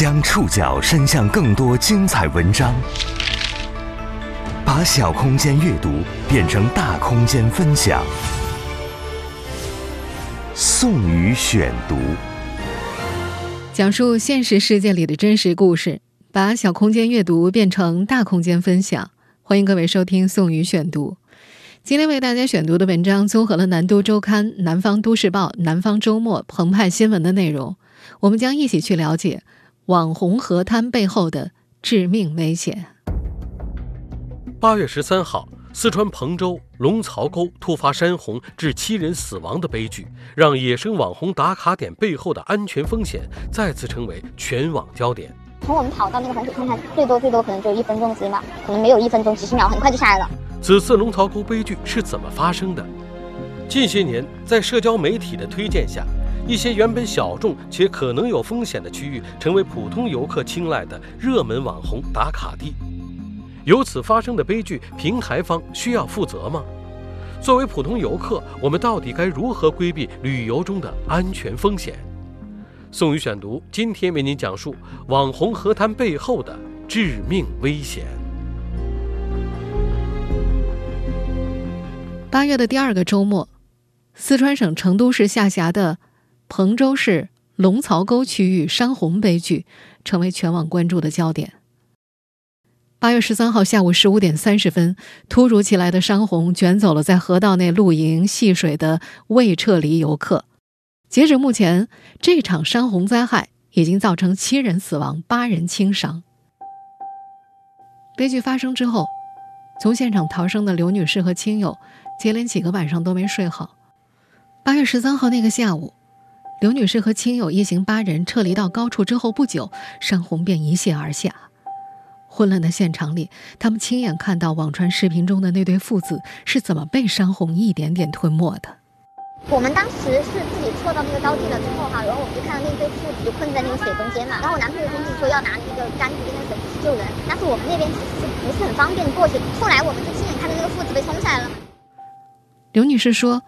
将触角伸向更多精彩文章，把小空间阅读变成大空间分享。宋宇选读，讲述现实世界里的真实故事，把小空间阅读变成大空间分享。欢迎各位收听宋宇选读。今天为大家选读的文章综合了《南都周刊》、《南方都市报》、《南方周末》、澎湃新闻的内容，我们将一起去了解。网红河滩背后的致命危险。八月十三号，四川彭州龙槽沟突发山洪致七人死亡的悲剧，让野生网红打卡点背后的安全风险再次成为全网焦点。从我们跑到那个洪水看看，最多最多可能就一分钟的时间吧，可能没有一分钟，几十秒，很快就下来了。此次龙槽沟悲剧是怎么发生的？近些年，在社交媒体的推荐下。一些原本小众且可能有风险的区域，成为普通游客青睐的热门网红打卡地。由此发生的悲剧，平台方需要负责吗？作为普通游客，我们到底该如何规避旅游中的安全风险？宋宇选读今天为您讲述网红河滩背后的致命危险。八月的第二个周末，四川省成都市下辖的。彭州市龙槽沟区域山洪悲剧成为全网关注的焦点。八月十三号下午十五点三十分，突如其来的山洪卷走了在河道内露营戏水的未撤离游客。截止目前，这场山洪灾害已经造成七人死亡、八人轻伤。悲剧发生之后，从现场逃生的刘女士和亲友接连几个晚上都没睡好。八月十三号那个下午。刘女士和亲友一行八人撤离到高处之后不久，山洪便一泻而下。混乱的现场里，他们亲眼看到网传视频中的那对父子是怎么被山洪一点点吞没的。我们当时是自己撤到那个高地了之后哈，然后我们就看到那对父子就困在那个水中间嘛。然后我男朋友就一直说要拿那个杆子跟那个绳子去救人，但是我们那边其实是不是很方便过去。后来我们就亲眼看到那个父子被冲下来了。刘女士说，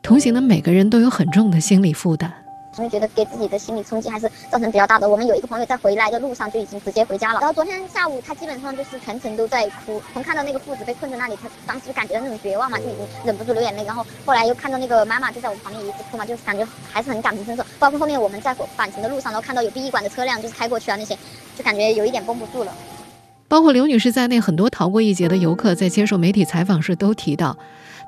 同行的每个人都有很重的心理负担。因为觉得给自己的心理冲击还是造成比较大的。我们有一个朋友在回来的路上就已经直接回家了。然后昨天下午他基本上就是全程都在哭，从看到那个父子被困在那里，他当时就感觉到那种绝望嘛，就已经忍不住流眼泪。然后后来又看到那个妈妈就在我们旁边一直哭嘛，就是感觉还是很感同身受。包括后面我们在返程的路上，然后看到有殡仪馆的车辆就是开过去啊那些，就感觉有一点绷不住了。包括刘女士在内，很多逃过一劫的游客在接受媒体采访时都提到，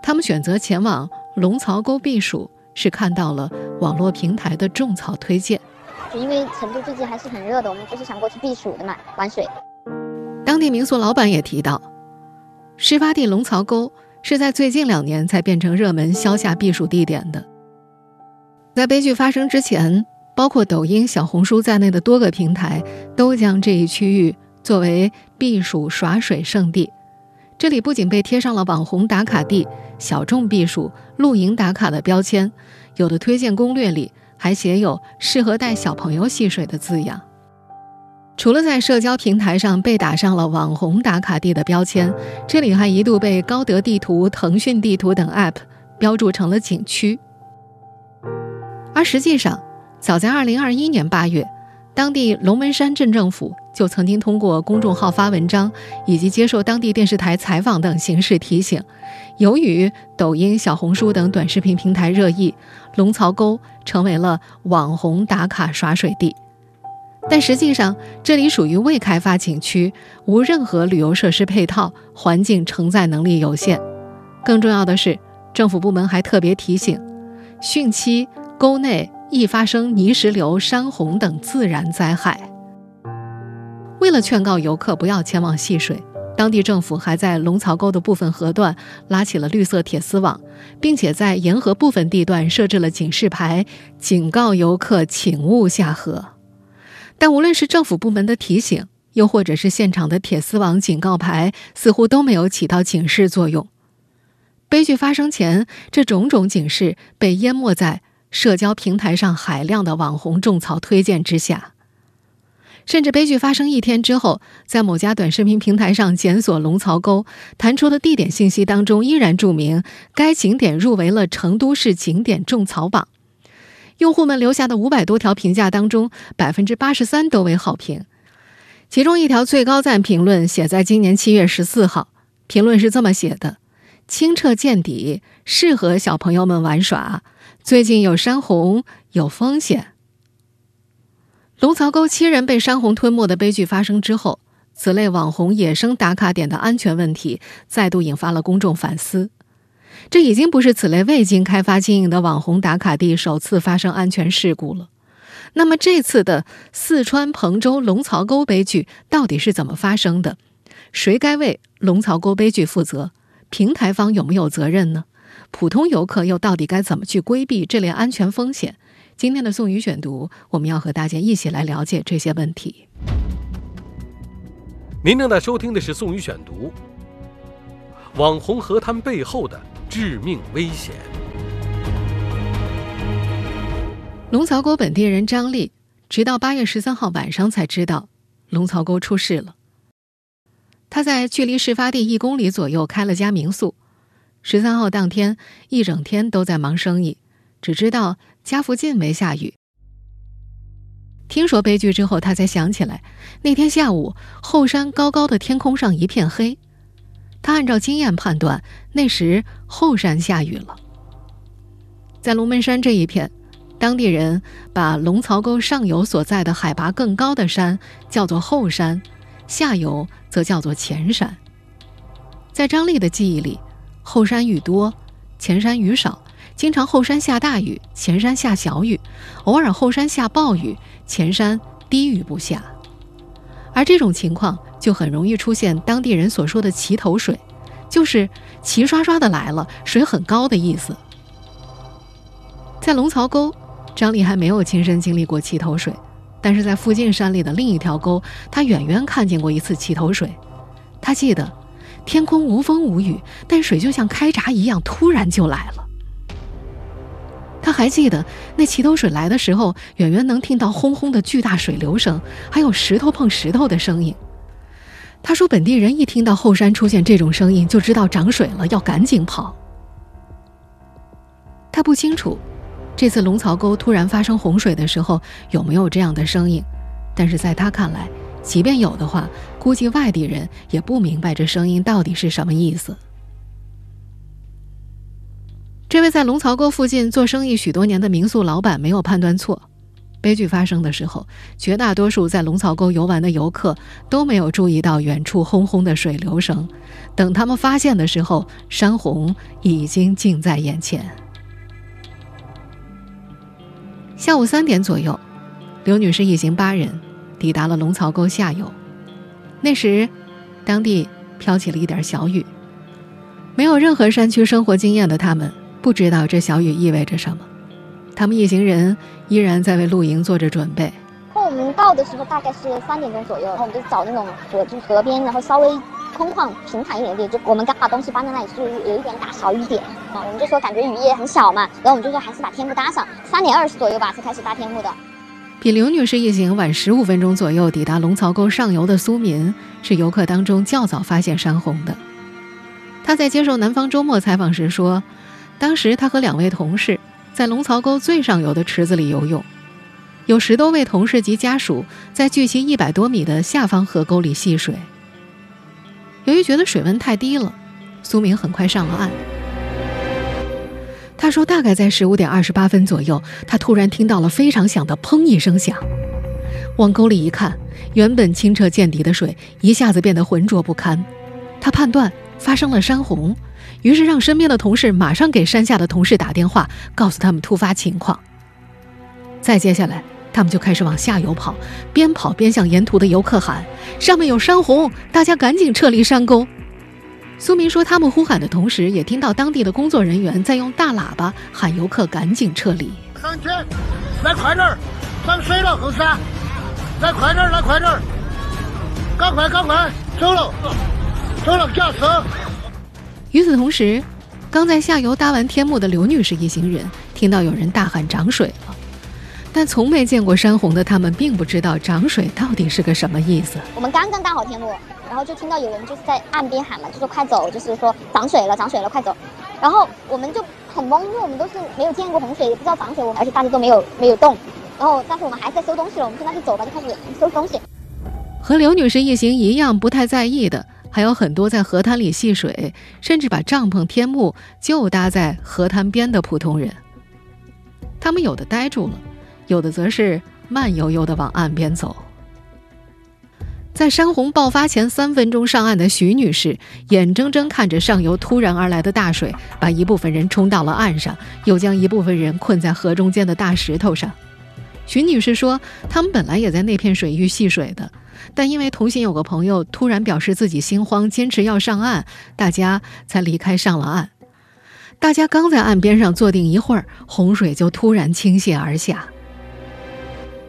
他们选择前往龙槽沟避暑。是看到了网络平台的种草推荐，就因为成都最近还是很热的，我们就是想过去避暑的嘛，玩水。当地民宿老板也提到，事发地龙槽沟是在最近两年才变成热门消夏避暑地点的。在悲剧发生之前，包括抖音、小红书在内的多个平台都将这一区域作为避暑耍水圣地。这里不仅被贴上了网红打卡地、小众避暑、露营打卡的标签，有的推荐攻略里还写有适合带小朋友戏水的字样。除了在社交平台上被打上了网红打卡地的标签，这里还一度被高德地图、腾讯地图等 App 标注成了景区。而实际上，早在2021年8月。当地龙门山镇政府就曾经通过公众号发文章，以及接受当地电视台采访等形式提醒，由于抖音、小红书等短视频平台热议，龙槽沟成为了网红打卡耍水地。但实际上，这里属于未开发景区，无任何旅游设施配套，环境承载能力有限。更重要的是，政府部门还特别提醒，汛期沟内。易发生泥石流、山洪等自然灾害。为了劝告游客不要前往戏水，当地政府还在龙槽沟的部分河段拉起了绿色铁丝网，并且在沿河部分地段设置了警示牌，警告游客请勿下河。但无论是政府部门的提醒，又或者是现场的铁丝网警告牌，似乎都没有起到警示作用。悲剧发生前，这种种警示被淹没在。社交平台上海量的网红种草推荐之下，甚至悲剧发生一天之后，在某家短视频平台上检索龙槽沟弹出的地点信息当中，依然注明该景点入围了成都市景点种草榜。用户们留下的五百多条评价当中，百分之八十三都为好评。其中一条最高赞评论写在今年七月十四号，评论是这么写的：“清澈见底，适合小朋友们玩耍。最近有山洪，有风险。”龙槽沟七人被山洪吞没的悲剧发生之后，此类网红野生打卡点的安全问题再度引发了公众反思。这已经不是此类未经开发经营的网红打卡地首次发生安全事故了。那么，这次的四川彭州龙槽沟悲剧到底是怎么发生的？谁该为龙槽沟悲剧负责？平台方有没有责任呢？普通游客又到底该怎么去规避这类安全风险？今天的宋宇选读，我们要和大家一起来了解这些问题。您正在收听的是宋宇选读。网红河滩背后的。致命危险。龙槽沟本地人张丽，直到八月十三号晚上才知道龙槽沟出事了。他在距离事发地一公里左右开了家民宿，十三号当天一整天都在忙生意，只知道家附近没下雨。听说悲剧之后，他才想起来，那天下午后山高高的天空上一片黑。他按照经验判断，那时后山下雨了。在龙门山这一片，当地人把龙槽沟上游所在的海拔更高的山叫做后山，下游则叫做前山。在张丽的记忆里，后山雨多，前山雨少，经常后山下大雨，前山下小雨，偶尔后山下暴雨，前山滴雨不下。而这种情况就很容易出现当地人所说的“齐头水”，就是齐刷刷的来了，水很高的意思。在龙槽沟，张丽还没有亲身经历过齐头水，但是在附近山里的另一条沟，他远远看见过一次齐头水。他记得，天空无风无雨，但水就像开闸一样，突然就来了。他还记得那齐头水来的时候，远远能听到轰轰的巨大水流声，还有石头碰石头的声音。他说，本地人一听到后山出现这种声音，就知道涨水了，要赶紧跑。他不清楚，这次龙槽沟突然发生洪水的时候有没有这样的声音，但是在他看来，即便有的话，估计外地人也不明白这声音到底是什么意思。这位在龙槽沟附近做生意许多年的民宿老板没有判断错，悲剧发生的时候，绝大多数在龙槽沟游玩的游客都没有注意到远处轰轰的水流声。等他们发现的时候，山洪已经近在眼前。下午三点左右，刘女士一行八人抵达了龙槽沟下游。那时，当地飘起了一点小雨。没有任何山区生活经验的他们。不知道这小雨意味着什么，他们一行人依然在为露营做着准备。后我们到的时候大概是三点钟左右，然后我们就找那种河，就河边，然后稍微空旷平坦一点的，就我们刚把东西搬在那里，是有一点打小雨点啊。我们就说感觉雨也很小嘛，然后我们就说还是把天幕搭上。三点二十左右吧，才开始搭天幕的。比刘女士一行晚十五分钟左右抵达龙槽沟上游的苏民，是游客当中较早发现山洪的。他在接受《南方周末》采访时说。当时他和两位同事在龙槽沟最上游的池子里游泳，有十多位同事及家属在距其一百多米的下方河沟里戏水。由于觉得水温太低了，苏明很快上了岸。他说：“大概在十五点二十八分左右，他突然听到了非常响的‘砰’一声响，往沟里一看，原本清澈见底的水一下子变得浑浊不堪。他判断发生了山洪。”于是让身边的同事马上给山下的同事打电话，告诉他们突发情况。再接下来，他们就开始往下游跑，边跑边向沿途的游客喊：“上面有山洪，大家赶紧撤离山沟。”苏明说，他们呼喊的同时，也听到当地的工作人员在用大喇叭喊游客赶紧撤离。上去，来快点儿，涨水了后山，来快点儿，来快点儿，赶快赶快走了，走了驾车。与此同时，刚在下游搭完天幕的刘女士一行人听到有人大喊“涨水了”，但从没见过山洪的他们并不知道涨水到底是个什么意思。我们刚刚搭好天路，然后就听到有人就是在岸边喊嘛，就说快走，就是说涨水了，涨水了，快走。然后我们就很懵，因为我们都是没有见过洪水，也不知道涨水，我们而且大家都没有没有动。然后，但是我们还在收东西了，我们就那就走吧，就开始收东西。和刘女士一行一样不太在意的，还有很多在河滩里戏水，甚至把帐篷、天幕就搭在河滩边的普通人。他们有的呆住了，有的则是慢悠悠的往岸边走。在山洪爆发前三分钟上岸的徐女士，眼睁睁看着上游突然而来的大水把一部分人冲到了岸上，又将一部分人困在河中间的大石头上。徐女士说：“他们本来也在那片水域戏水的，但因为同行有个朋友突然表示自己心慌，坚持要上岸，大家才离开上了岸。大家刚在岸边上坐定一会儿，洪水就突然倾泻而下。”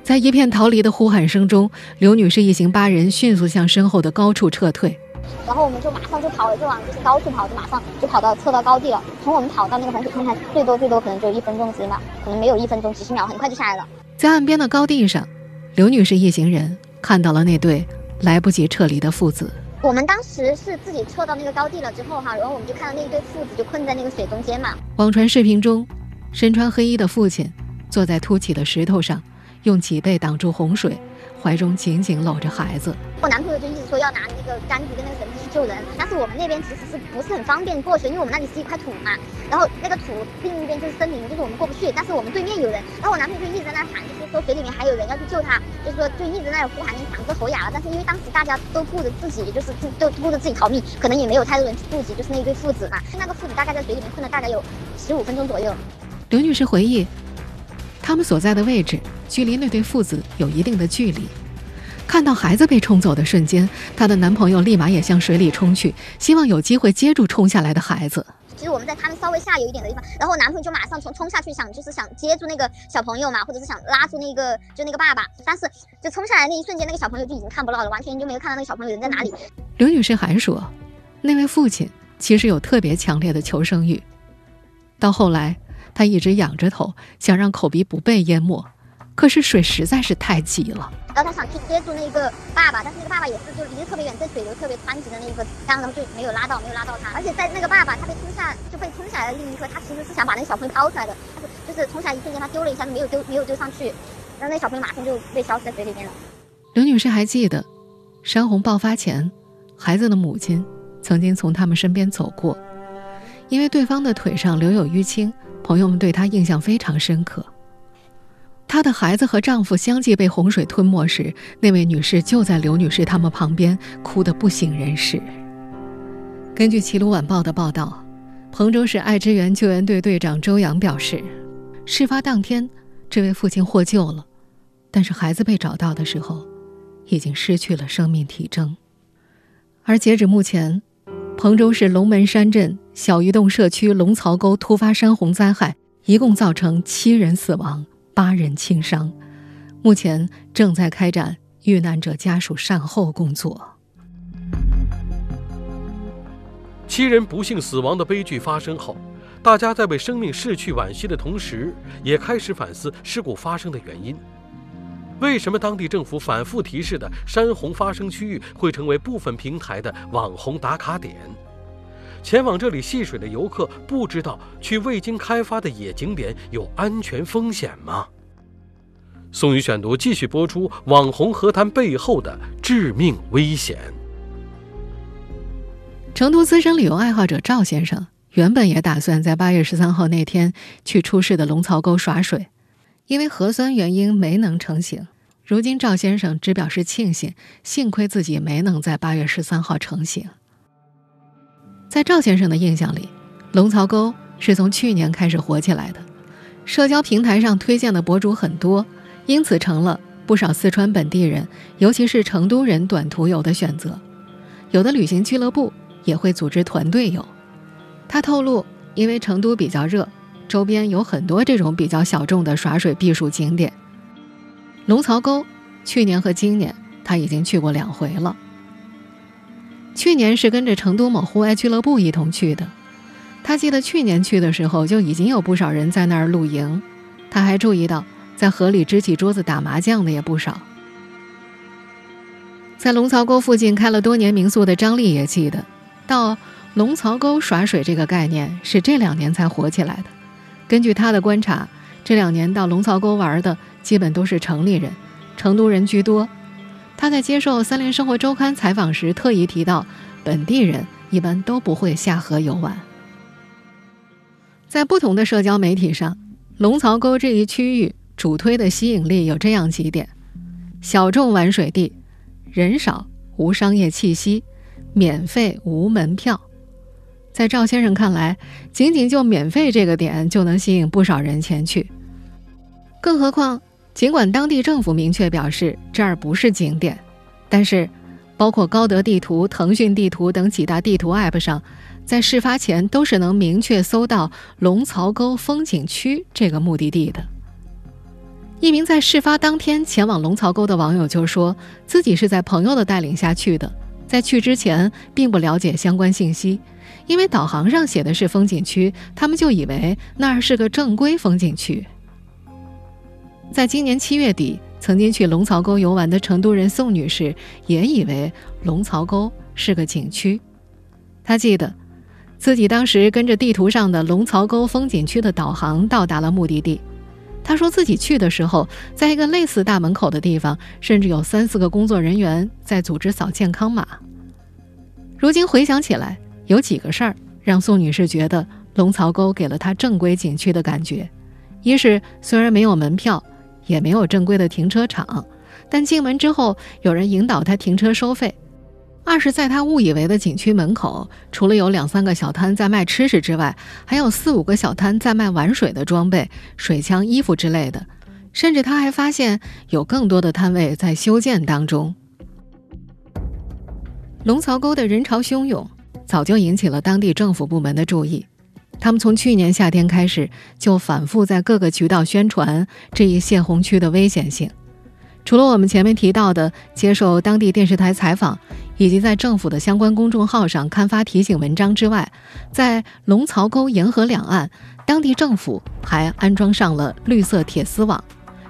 在一片逃离的呼喊声中，刘女士一行八人迅速向身后的高处撤退。然后我们就马上就跑了，就往就是高处跑，就马上就跑到撤到高地了。从我们跑到那个洪水看看，最多最多可能就一分钟时间吧，可能没有一分钟，几十秒，很快就下来了。在岸边的高地上，刘女士一行人看到了那对来不及撤离的父子。我们当时是自己撤到那个高地了之后哈，然后我们就看到那一对父子就困在那个水中间嘛。网传视频中，身穿黑衣的父亲坐在凸起的石头上。用脊背挡住洪水，怀中紧紧搂着孩子。我男朋友就一直说要拿那个杆子跟那个绳子去救人，但是我们那边其实是不是很方便过去，因为我们那里是一块土嘛，然后那个土另一边就是森林，就是我们过不去。但是我们对面有人，然后我男朋友就一直在那喊，就是说水里面还有人要去救他，就是说就一直在那呼喊，嗓子吼哑了。但是因为当时大家都顾着自己，就是自都顾着自己逃命，可能也没有太多人去顾及，就是那一对父子嘛。那个父子大概在水里面困了大概有十五分钟左右。刘女士回忆，他们所在的位置。距离那对父子有一定的距离，看到孩子被冲走的瞬间，她的男朋友立马也向水里冲去，希望有机会接住冲下来的孩子。其实我们在他们稍微下游一点的地方，然后我男朋友就马上冲冲下去，想就是想接住那个小朋友嘛，或者是想拉住那个就那个爸爸，但是就冲下来那一瞬间，那个小朋友就已经看不到了，完全就没有看到那个小朋友人在哪里。刘女士还说，那位父亲其实有特别强烈的求生欲，到后来他一直仰着头，想让口鼻不被淹没。可是水实在是太急了，然后他想去接住那个爸爸，但是那个爸爸也是就离得特别远，在水流特别湍急的那一个，然后就没有拉到，没有拉到他。而且在那个爸爸他被冲下就被冲下来的那一刻，他其实是想把那个小朋友抛出来的，就是冲下来一瞬间他丢了一下，没有丢没有丢上去，然后那小朋友马上就被消失在水里面了。刘女士还记得，山洪爆发前，孩子的母亲曾经从他们身边走过，因为对方的腿上留有淤青，朋友们对她印象非常深刻。她的孩子和丈夫相继被洪水吞没时，那位女士就在刘女士他们旁边，哭得不省人事。根据《齐鲁晚报》的报道，彭州市爱之源救援队队长周阳表示，事发当天，这位父亲获救了，但是孩子被找到的时候，已经失去了生命体征。而截止目前，彭州市龙门山镇小鱼洞社区龙槽沟突发山洪灾害，一共造成七人死亡。八人轻伤，目前正在开展遇难者家属善后工作。七人不幸死亡的悲剧发生后，大家在为生命逝去惋惜的同时，也开始反思事故发生的原因。为什么当地政府反复提示的山洪发生区域会成为部分平台的网红打卡点？前往这里戏水的游客不知道去未经开发的野景点有安全风险吗？宋宇选读继续播出：网红河滩背后的致命危险。成都资深旅游爱好者赵先生原本也打算在八月十三号那天去出事的龙槽沟耍水，因为核酸原因没能成行。如今赵先生只表示庆幸，幸亏自己没能在八月十三号成行。在赵先生的印象里，龙槽沟是从去年开始火起来的，社交平台上推荐的博主很多，因此成了不少四川本地人，尤其是成都人短途游的选择。有的旅行俱乐部也会组织团队游。他透露，因为成都比较热，周边有很多这种比较小众的耍水避暑景点。龙槽沟，去年和今年他已经去过两回了。去年是跟着成都某户外俱乐部一同去的，他记得去年去的时候就已经有不少人在那儿露营，他还注意到在河里支起桌子打麻将的也不少。在龙槽沟附近开了多年民宿的张丽也记得，到龙槽沟耍水这个概念是这两年才火起来的。根据他的观察，这两年到龙槽沟玩的基本都是城里人，成都人居多。他在接受《三联生活周刊》采访时特意提到，本地人一般都不会下河游玩。在不同的社交媒体上，龙槽沟这一区域主推的吸引力有这样几点：小众玩水地，人少，无商业气息，免费无门票。在赵先生看来，仅仅就免费这个点就能吸引不少人前去。更何况，尽管当地政府明确表示这儿不是景点，但是，包括高德地图、腾讯地图等几大地图 App 上，在事发前都是能明确搜到龙槽沟风景区这个目的地的。一名在事发当天前往龙槽沟的网友就说自己是在朋友的带领下去的，在去之前并不了解相关信息。因为导航上写的是风景区，他们就以为那儿是个正规风景区。在今年七月底，曾经去龙槽沟游玩的成都人宋女士也以为龙槽沟是个景区。她记得自己当时跟着地图上的龙槽沟风景区的导航到达了目的地。她说自己去的时候，在一个类似大门口的地方，甚至有三四个工作人员在组织扫健康码。如今回想起来。有几个事儿让宋女士觉得龙槽沟给了她正规景区的感觉：一是虽然没有门票，也没有正规的停车场，但进门之后有人引导他停车收费；二是在他误以为的景区门口，除了有两三个小摊在卖吃食之外，还有四五个小摊在卖玩水的装备、水枪、衣服之类的，甚至他还发现有更多的摊位在修建当中。龙槽沟的人潮汹涌。早就引起了当地政府部门的注意，他们从去年夏天开始就反复在各个渠道宣传这一泄洪区的危险性。除了我们前面提到的接受当地电视台采访，以及在政府的相关公众号上刊发提醒文章之外，在龙槽沟沿河两岸，当地政府还安装上了绿色铁丝网，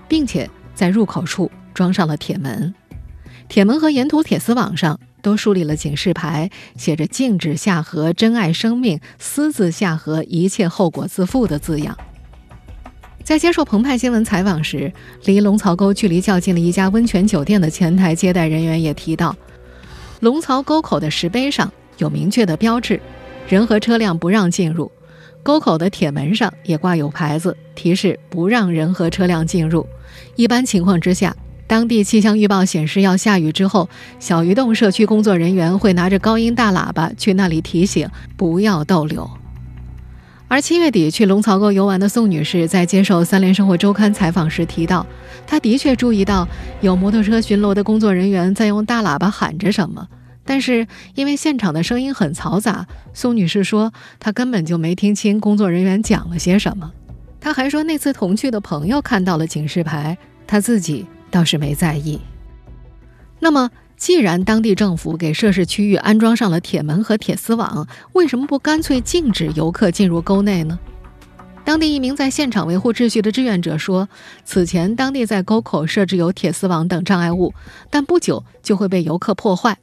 并且在入口处装上了铁门。铁门和沿途铁丝网上。都树立了警示牌，写着“禁止下河，珍爱生命，私自下河，一切后果自负”的字样。在接受澎湃新闻采访时，离龙槽沟距离较近的一家温泉酒店的前台接待人员也提到，龙槽沟口的石碑上有明确的标志，人和车辆不让进入；沟口的铁门上也挂有牌子，提示不让人和车辆进入。一般情况之下。当地气象预报显示要下雨之后，小鱼洞社区工作人员会拿着高音大喇叭去那里提醒不要逗留。而七月底去龙槽沟游玩的宋女士在接受《三联生活周刊》采访时提到，她的确注意到有摩托车巡逻的工作人员在用大喇叭喊着什么，但是因为现场的声音很嘈杂，宋女士说她根本就没听清工作人员讲了些什么。她还说那次同去的朋友看到了警示牌，她自己。倒是没在意。那么，既然当地政府给涉事区域安装上了铁门和铁丝网，为什么不干脆禁止游客进入沟内呢？当地一名在现场维护秩序的志愿者说：“此前当地在沟口设置有铁丝网等障碍物，但不久就会被游客破坏。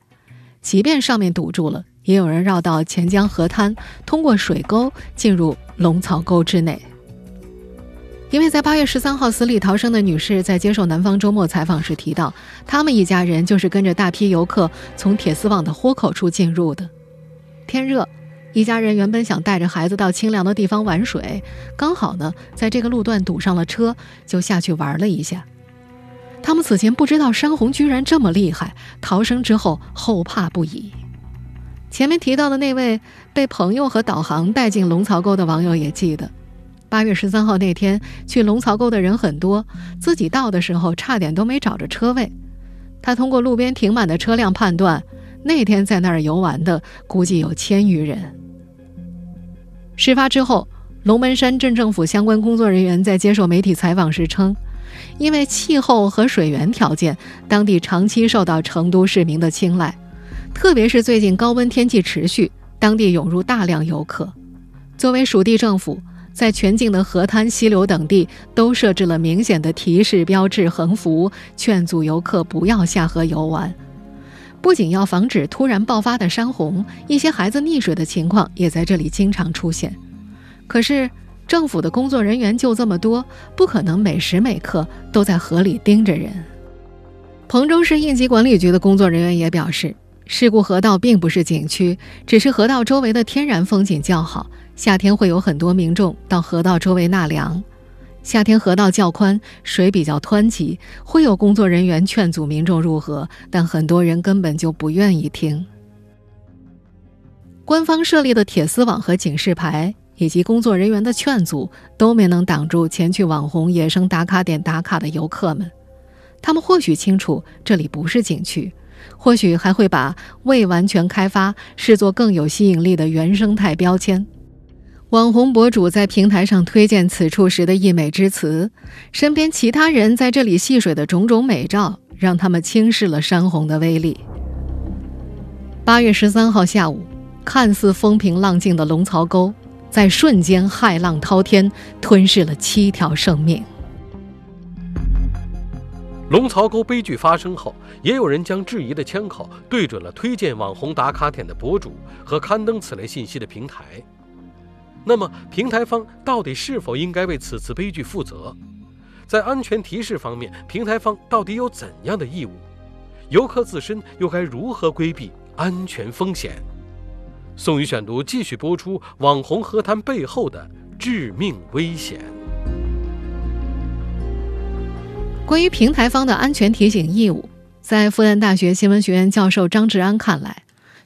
即便上面堵住了，也有人绕到钱江河滩，通过水沟进入龙槽沟之内。”因为在八月十三号死里逃生的女士在接受南方周末采访时提到，他们一家人就是跟着大批游客从铁丝网的豁口处进入的。天热，一家人原本想带着孩子到清凉的地方玩水，刚好呢在这个路段堵上了车，就下去玩了一下。他们此前不知道山洪居然这么厉害，逃生之后后怕不已。前面提到的那位被朋友和导航带进龙槽沟的网友也记得。八月十三号那天，去龙槽沟的人很多，自己到的时候差点都没找着车位。他通过路边停满的车辆判断，那天在那儿游玩的估计有千余人。事发之后，龙门山镇政府相关工作人员在接受媒体采访时称，因为气候和水源条件，当地长期受到成都市民的青睐，特别是最近高温天气持续，当地涌入大量游客。作为属地政府。在全境的河滩、溪流等地都设置了明显的提示标志横幅，劝阻游客不要下河游玩。不仅要防止突然爆发的山洪，一些孩子溺水的情况也在这里经常出现。可是，政府的工作人员就这么多，不可能每时每刻都在河里盯着人。彭州市应急管理局的工作人员也表示，事故河道并不是景区，只是河道周围的天然风景较好，夏天会有很多民众到河道周围纳凉。夏天河道较宽，水比较湍急，会有工作人员劝阻民众入河，但很多人根本就不愿意听。官方设立的铁丝网和警示牌，以及工作人员的劝阻，都没能挡住前去网红野生打卡点打卡的游客们。他们或许清楚这里不是景区，或许还会把未完全开发视作更有吸引力的原生态标签。网红博主在平台上推荐此处时的溢美之词，身边其他人在这里戏水的种种美照，让他们轻视了山洪的威力。八月十三号下午，看似风平浪静的龙槽沟，在瞬间骇浪滔天，吞噬了七条生命。龙槽沟悲剧发生后，也有人将质疑的枪口对准了推荐网红打卡点的博主和刊登此类信息的平台。那么，平台方到底是否应该为此次悲剧负责？在安全提示方面，平台方到底有怎样的义务？游客自身又该如何规避安全风险？宋宇选读继续播出：网红河滩背后的致命危险。关于平台方的安全提醒义务，在复旦大学新闻学院教授张志安看来，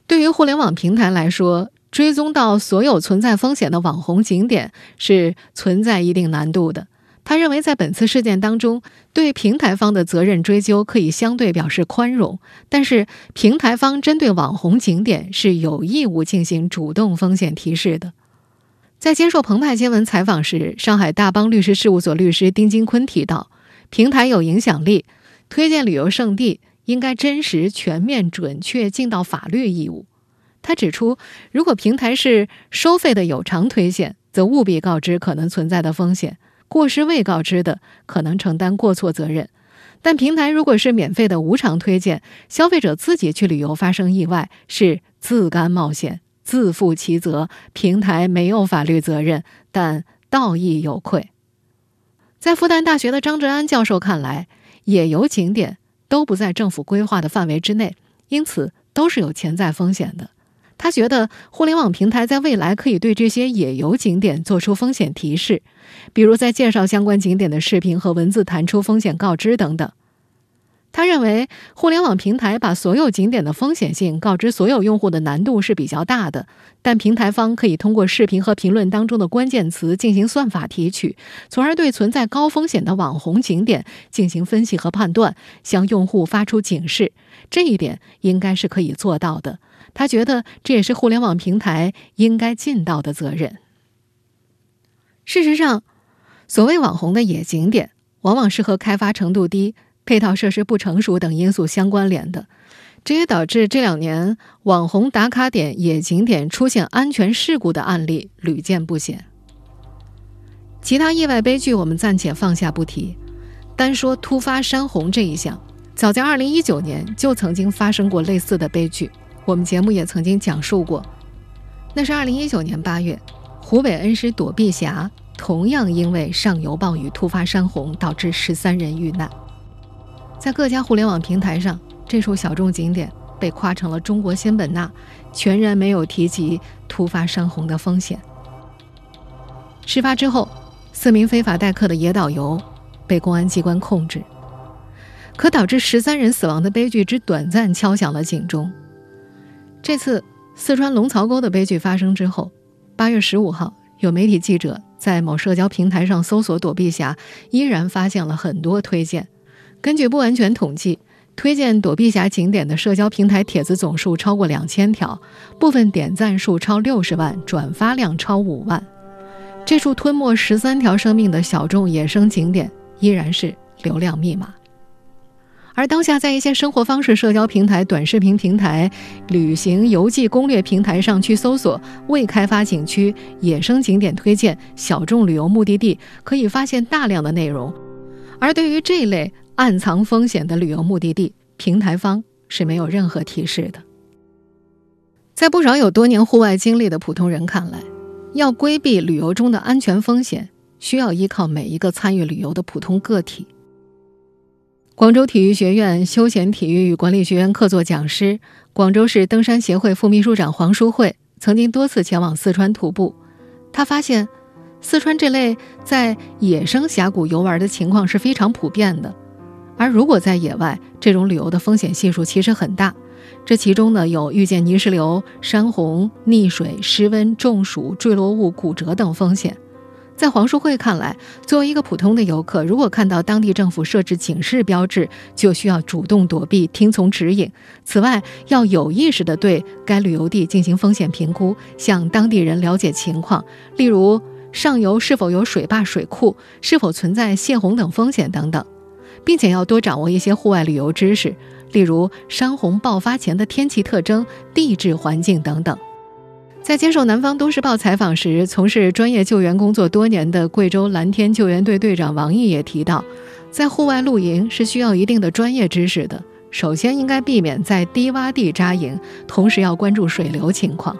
对于互联网平台来说，追踪到所有存在风险的网红景点是存在一定难度的。他认为，在本次事件当中，对平台方的责任追究可以相对表示宽容，但是平台方针对网红景点是有义务进行主动风险提示的。在接受澎湃新闻采访时，上海大邦律师事务所律师丁金坤提到，平台有影响力，推荐旅游胜地应该真实、全面、准确尽到法律义务。他指出，如果平台是收费的有偿推荐，则务必告知可能存在的风险；过失未告知的，可能承担过错责任。但平台如果是免费的无偿推荐，消费者自己去旅游发生意外，是自甘冒险、自负其责，平台没有法律责任，但道义有愧。在复旦大学的张志安教授看来，野游景点都不在政府规划的范围之内，因此都是有潜在风险的。他觉得，互联网平台在未来可以对这些野游景点做出风险提示，比如在介绍相关景点的视频和文字弹出风险告知等等。他认为，互联网平台把所有景点的风险性告知所有用户的难度是比较大的，但平台方可以通过视频和评论当中的关键词进行算法提取，从而对存在高风险的网红景点进行分析和判断，向用户发出警示。这一点应该是可以做到的。他觉得这也是互联网平台应该尽到的责任。事实上，所谓网红的野景点，往往是和开发程度低、配套设施不成熟等因素相关联的，这也导致这两年网红打卡点、野景点出现安全事故的案例屡见不鲜。其他意外悲剧我们暂且放下不提，单说突发山洪这一项，早在2019年就曾经发生过类似的悲剧。我们节目也曾经讲述过，那是二零一九年八月，湖北恩施躲避峡同样因为上游暴雨突发山洪，导致十三人遇难。在各家互联网平台上，这处小众景点被夸成了中国仙本那，全然没有提及突发山洪的风险。事发之后，四名非法代客的野导游被公安机关控制，可导致十三人死亡的悲剧只短暂敲响了警钟。这次四川龙槽沟的悲剧发生之后，八月十五号，有媒体记者在某社交平台上搜索“躲避峡”，依然发现了很多推荐。根据不完全统计，推荐躲避峡景点的社交平台帖子总数超过两千条，部分点赞数超六十万，转发量超五万。这处吞没十三条生命的小众野生景点，依然是流量密码。而当下，在一些生活方式社交平台、短视频平台、旅行游记攻略平台上去搜索未开发景区、野生景点推荐、小众旅游目的地，可以发现大量的内容。而对于这类暗藏风险的旅游目的地，平台方是没有任何提示的。在不少有多年户外经历的普通人看来，要规避旅游中的安全风险，需要依靠每一个参与旅游的普通个体。广州体育学院休闲体育与管理学院客座讲师、广州市登山协会副秘书长黄淑慧曾经多次前往四川徒步，他发现，四川这类在野生峡谷游玩的情况是非常普遍的，而如果在野外，这种旅游的风险系数其实很大。这其中呢，有遇见泥石流、山洪、溺水、失温、中暑、坠落物、骨折等风险。在黄淑慧看来，作为一个普通的游客，如果看到当地政府设置警示标志，就需要主动躲避，听从指引。此外，要有意识地对该旅游地进行风险评估，向当地人了解情况，例如上游是否有水坝、水库，是否存在泄洪等风险等等，并且要多掌握一些户外旅游知识。例如山洪爆发前的天气特征、地质环境等等。在接受《南方都市报》采访时，从事专业救援工作多年的贵州蓝天救援队队长王毅也提到，在户外露营是需要一定的专业知识的。首先应该避免在低洼地扎营，同时要关注水流情况。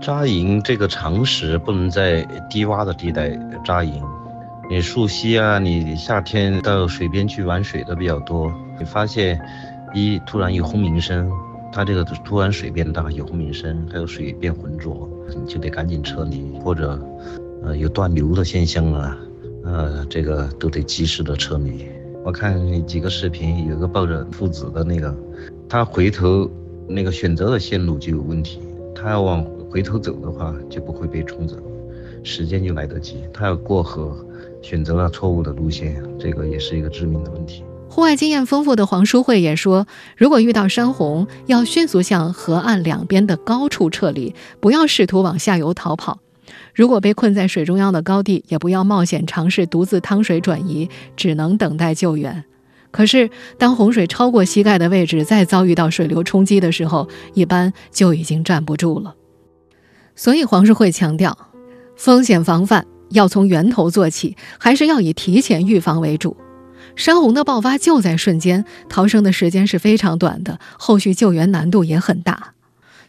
扎营这个常识不能在低洼的地带扎营。你溯溪啊，你夏天到水边去玩水的比较多，你发现。一突然有轰鸣声，它这个突然水变大有轰鸣声，还有水变浑浊，你就得赶紧撤离，或者，呃有断流的现象啊，呃这个都得及时的撤离。我看几个视频，有个抱着父子的那个，他回头那个选择的线路就有问题，他要往回头走的话就不会被冲走，时间就来得及。他要过河，选择了错误的路线，这个也是一个致命的问题。户外经验丰富的黄淑慧也说，如果遇到山洪，要迅速向河岸两边的高处撤离，不要试图往下游逃跑。如果被困在水中央的高地，也不要冒险尝试独自趟水转移，只能等待救援。可是，当洪水超过膝盖的位置，再遭遇到水流冲击的时候，一般就已经站不住了。所以，黄淑慧强调，风险防范要从源头做起，还是要以提前预防为主。山洪的爆发就在瞬间，逃生的时间是非常短的，后续救援难度也很大。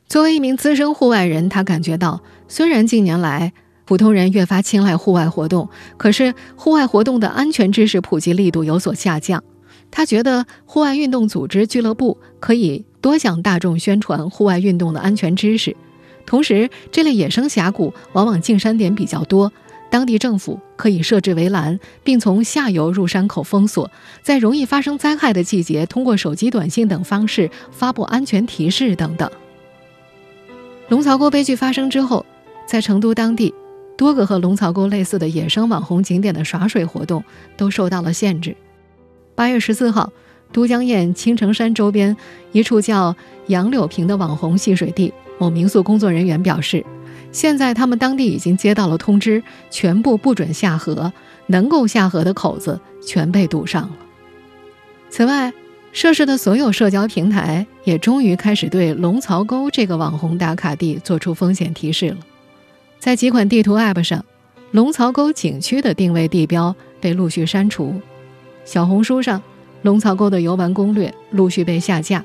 作为一名资深户外人，他感觉到，虽然近年来普通人越发青睐户外活动，可是户外活动的安全知识普及力度有所下降。他觉得，户外运动组织俱乐部可以多向大众宣传户外运动的安全知识，同时，这类野生峡谷往往进山点比较多。当地政府可以设置围栏，并从下游入山口封锁，在容易发生灾害的季节，通过手机短信等方式发布安全提示等等。龙槽沟悲剧发生之后，在成都当地，多个和龙槽沟类似的野生网红景点的耍水活动都受到了限制。八月十四号，都江堰青城山周边一处叫杨柳坪的网红戏水地，某民宿工作人员表示。现在他们当地已经接到了通知，全部不准下河，能够下河的口子全被堵上了。此外，涉事的所有社交平台也终于开始对龙槽沟这个网红打卡地做出风险提示了。在几款地图 App 上，龙槽沟景区的定位地标被陆续删除；小红书上，龙槽沟的游玩攻略陆续被下架。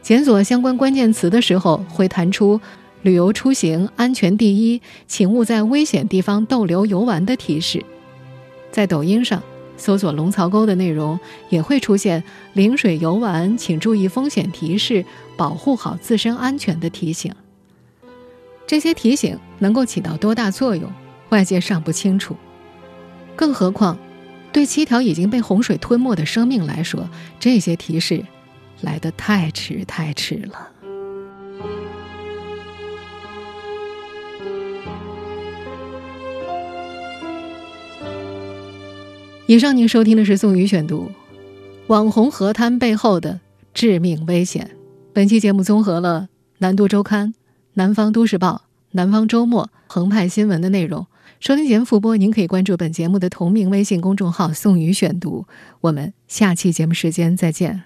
检索相关关键词的时候，会弹出。旅游出行安全第一，请勿在危险地方逗留游玩的提示。在抖音上搜索龙槽沟的内容，也会出现临水游玩请注意风险提示，保护好自身安全的提醒。这些提醒能够起到多大作用，外界尚不清楚。更何况，对七条已经被洪水吞没的生命来说，这些提示来得太迟太迟了。以上您收听的是宋宇选读，网红河滩背后的致命危险。本期节目综合了南都周刊、南方都市报、南方周末、澎湃新闻的内容。收听节目复播，您可以关注本节目的同名微信公众号“宋宇选读”。我们下期节目时间再见。